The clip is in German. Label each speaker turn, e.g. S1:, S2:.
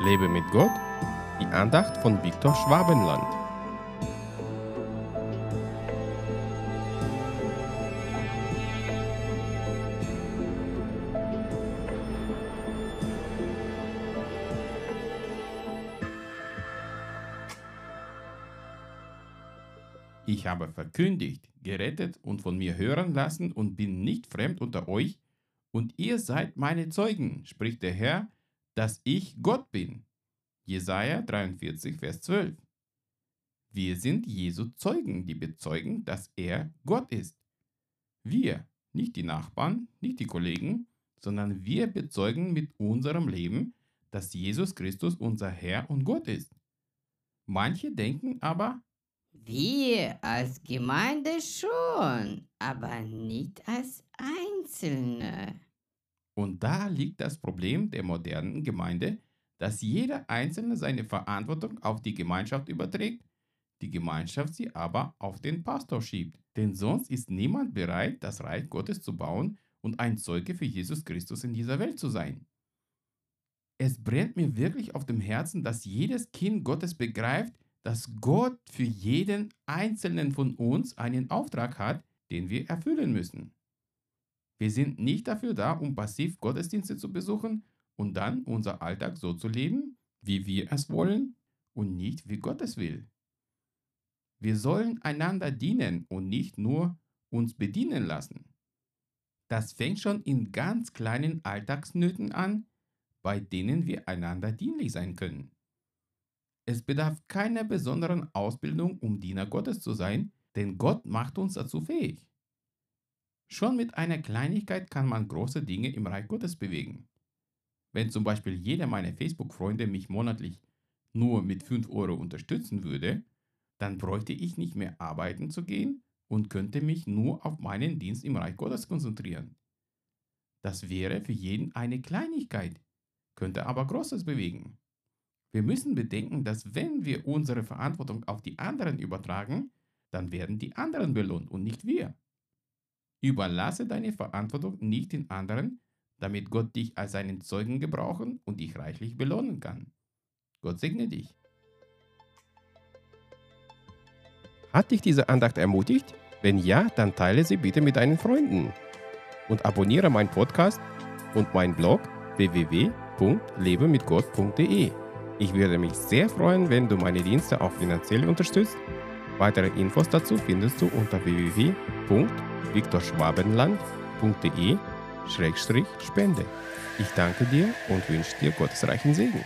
S1: Lebe mit Gott, die Andacht von Viktor Schwabenland. Ich habe verkündigt, gerettet und von mir hören lassen und bin nicht fremd unter euch, und ihr seid meine Zeugen, spricht der Herr, dass ich Gott bin. Jesaja 43, Vers 12. Wir sind Jesu Zeugen, die bezeugen, dass er Gott ist. Wir, nicht die Nachbarn, nicht die Kollegen, sondern wir bezeugen mit unserem Leben, dass Jesus Christus unser Herr und Gott ist. Manche denken aber,
S2: wir als Gemeinde schon, aber nicht als Einzelne.
S1: Und da liegt das Problem der modernen Gemeinde, dass jeder Einzelne seine Verantwortung auf die Gemeinschaft überträgt, die Gemeinschaft sie aber auf den Pastor schiebt. Denn sonst ist niemand bereit, das Reich Gottes zu bauen und ein Zeuge für Jesus Christus in dieser Welt zu sein. Es brennt mir wirklich auf dem Herzen, dass jedes Kind Gottes begreift, dass Gott für jeden einzelnen von uns einen Auftrag hat, den wir erfüllen müssen. Wir sind nicht dafür da, um passiv Gottesdienste zu besuchen und dann unser Alltag so zu leben, wie wir es wollen und nicht wie Gott es will. Wir sollen einander dienen und nicht nur uns bedienen lassen. Das fängt schon in ganz kleinen Alltagsnöten an, bei denen wir einander dienlich sein können. Es bedarf keiner besonderen Ausbildung, um Diener Gottes zu sein, denn Gott macht uns dazu fähig. Schon mit einer Kleinigkeit kann man große Dinge im Reich Gottes bewegen. Wenn zum Beispiel jeder meiner Facebook-Freunde mich monatlich nur mit 5 Euro unterstützen würde, dann bräuchte ich nicht mehr arbeiten zu gehen und könnte mich nur auf meinen Dienst im Reich Gottes konzentrieren. Das wäre für jeden eine Kleinigkeit, könnte aber Großes bewegen. Wir müssen bedenken, dass wenn wir unsere Verantwortung auf die anderen übertragen, dann werden die anderen belohnt und nicht wir. Überlasse deine Verantwortung nicht den anderen, damit Gott dich als seinen Zeugen gebrauchen und dich reichlich belohnen kann. Gott segne dich. Hat dich diese Andacht ermutigt? Wenn ja, dann teile sie bitte mit deinen Freunden. Und abonniere meinen Podcast und meinen Blog www.lebemitgott.de. Ich würde mich sehr freuen, wenn du meine Dienste auch finanziell unterstützt. Weitere Infos dazu findest du unter www.viktorschwabenland.de-spende. Ich danke dir und wünsche dir Gottes reichen Segen.